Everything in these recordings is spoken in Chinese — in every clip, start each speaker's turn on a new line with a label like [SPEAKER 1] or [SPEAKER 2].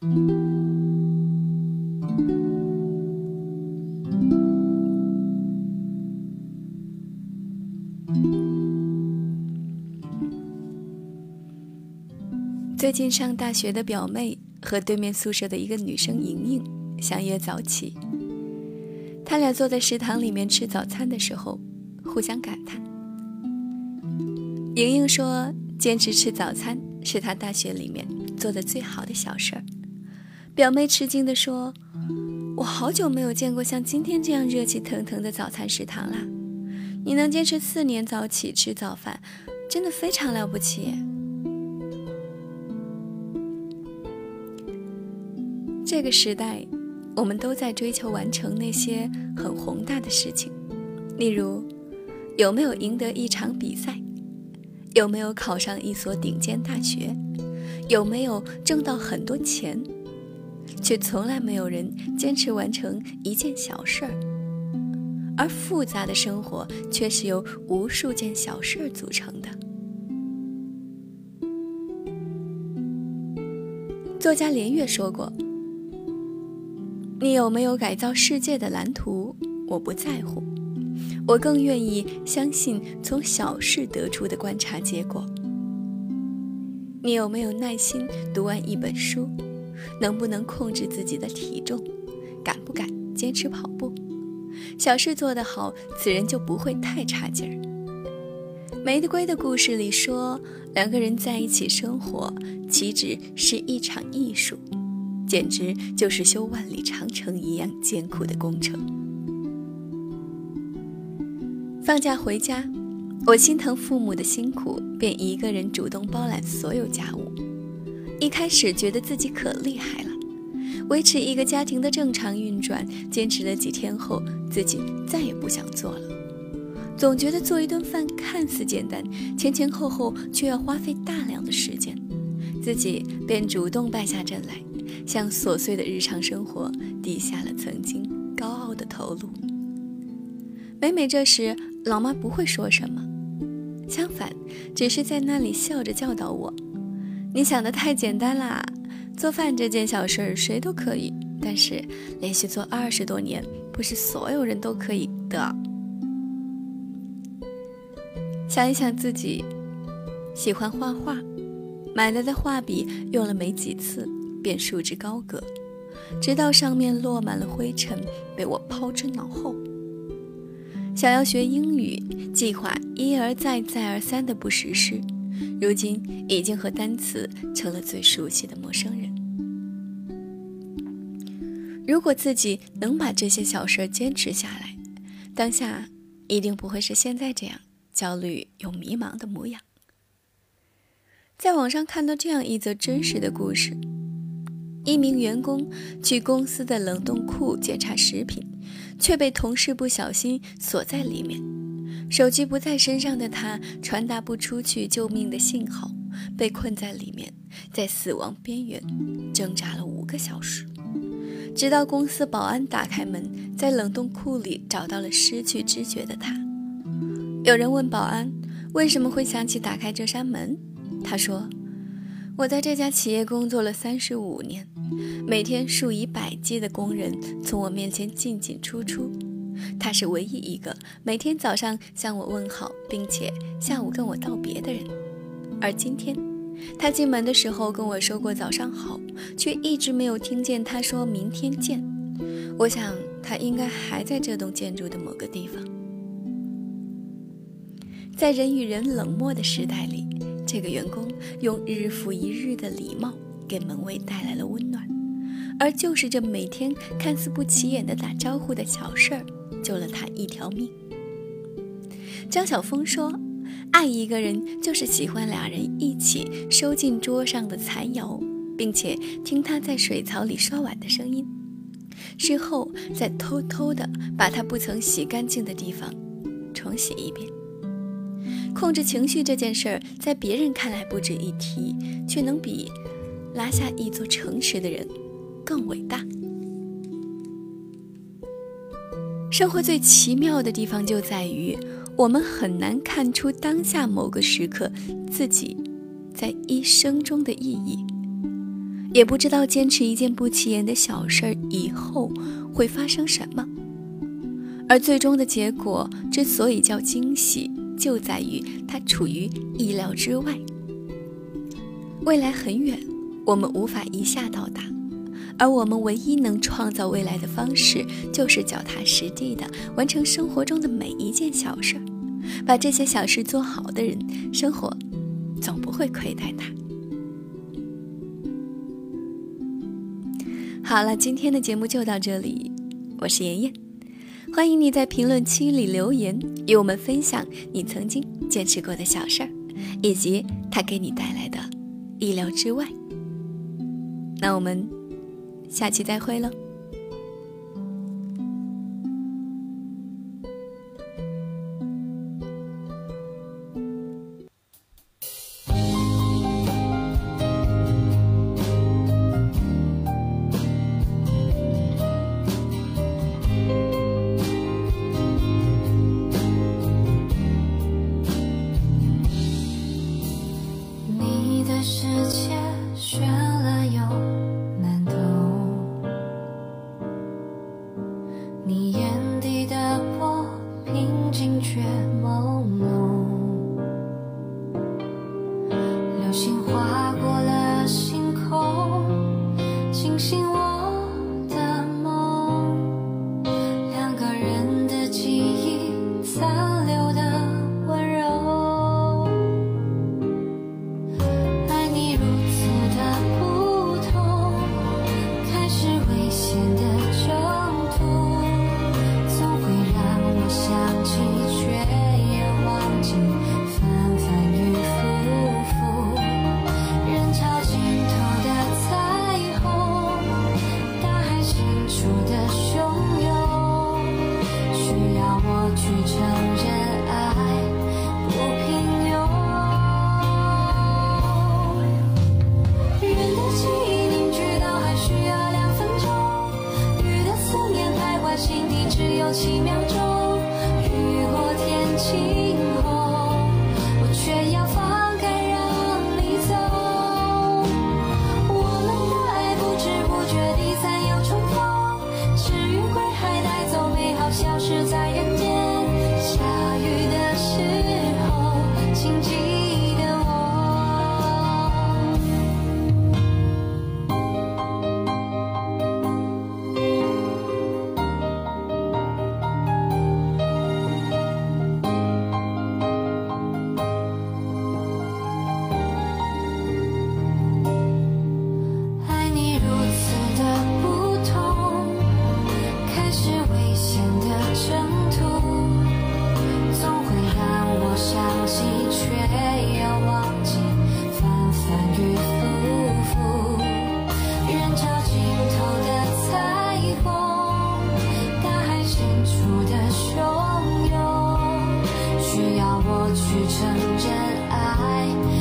[SPEAKER 1] 最近上大学的表妹和对面宿舍的一个女生莹莹相约早起。他俩坐在食堂里面吃早餐的时候，互相感叹。莹莹说：“坚持吃早餐是她大学里面做的最好的小事儿。”表妹吃惊地说：“我好久没有见过像今天这样热气腾腾的早餐食堂啦！你能坚持四年早起吃早饭，真的非常了不起。”这个时代，我们都在追求完成那些很宏大的事情，例如，有没有赢得一场比赛，有没有考上一所顶尖大学，有没有挣到很多钱，却从来没有人坚持完成一件小事儿。而复杂的生活却是由无数件小事儿组成的。作家连岳说过。你有没有改造世界的蓝图？我不在乎，我更愿意相信从小事得出的观察结果。你有没有耐心读完一本书？能不能控制自己的体重？敢不敢坚持跑步？小事做得好，此人就不会太差劲儿。玫瑰的故事里说，两个人在一起生活，岂止是一场艺术？简直就是修万里长城一样艰苦的工程。放假回家，我心疼父母的辛苦，便一个人主动包揽所有家务。一开始觉得自己可厉害了，维持一个家庭的正常运转，坚持了几天后，自己再也不想做了。总觉得做一顿饭看似简单，前前后后却要花费大量的时间，自己便主动败下阵来。向琐碎的日常生活低下了曾经高傲的头颅。每每这时，老妈不会说什么，相反，只是在那里笑着教导我：“你想的太简单啦，做饭这件小事谁都可以，但是连续做二十多年，不是所有人都可以的。”想一想自己，喜欢画画，买来的画笔用了没几次。便束之高阁，直到上面落满了灰尘，被我抛之脑后。想要学英语，计划一而再、再而三的不实施，如今已经和单词成了最熟悉的陌生人。如果自己能把这些小事坚持下来，当下一定不会是现在这样焦虑又迷茫的模样。在网上看到这样一则真实的故事。一名员工去公司的冷冻库检查食品，却被同事不小心锁在里面。手机不在身上的他，传达不出去救命的信号，被困在里面，在死亡边缘挣扎了五个小时，直到公司保安打开门，在冷冻库里找到了失去知觉的他。有人问保安为什么会想起打开这扇门，他说。我在这家企业工作了三十五年，每天数以百计的工人从我面前进进出出，他是唯一一个每天早上向我问好，并且下午跟我道别的人。而今天，他进门的时候跟我说过早上好，却一直没有听见他说明天见。我想他应该还在这栋建筑的某个地方。在人与人冷漠的时代里。这个员工用日复一日的礼貌给门卫带来了温暖，而就是这每天看似不起眼的打招呼的小事儿，救了他一条命。张晓峰说：“爱一个人就是喜欢俩人一起收进桌上的残油，并且听他在水槽里刷碗的声音，事后再偷偷的把他不曾洗干净的地方重洗一遍。”控制情绪这件事儿，在别人看来不值一提，却能比拉下一座城池的人更伟大。生活最奇妙的地方就在于，我们很难看出当下某个时刻自己在一生中的意义。
[SPEAKER 2] 也不知道坚持一件不起眼的小事儿以后会发生什么。而最终的结果之所以叫惊喜，就在于它处于意料之外。未来很远，我们无法一下到达，而我们唯一能创造未来的方式，就是脚踏实地的完成生活中的每一件小事儿。把这些小事做好的人，生活总不会亏待他。好了，今天的节目就到这里，我是妍妍，欢迎你在评论区里留言，与我们分享你曾经坚持过的小事儿，以及它给你带来的意料之外。那我们下期再会了。过去成真爱。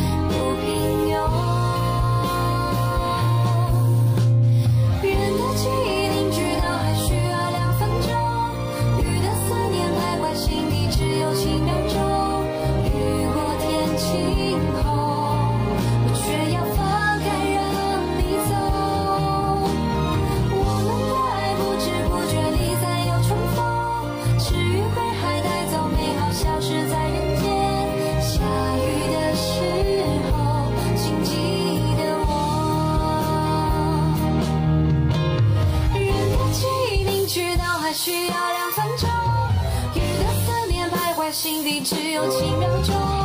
[SPEAKER 3] 需要两分钟，雨的思念徘徊心底，只有几秒钟。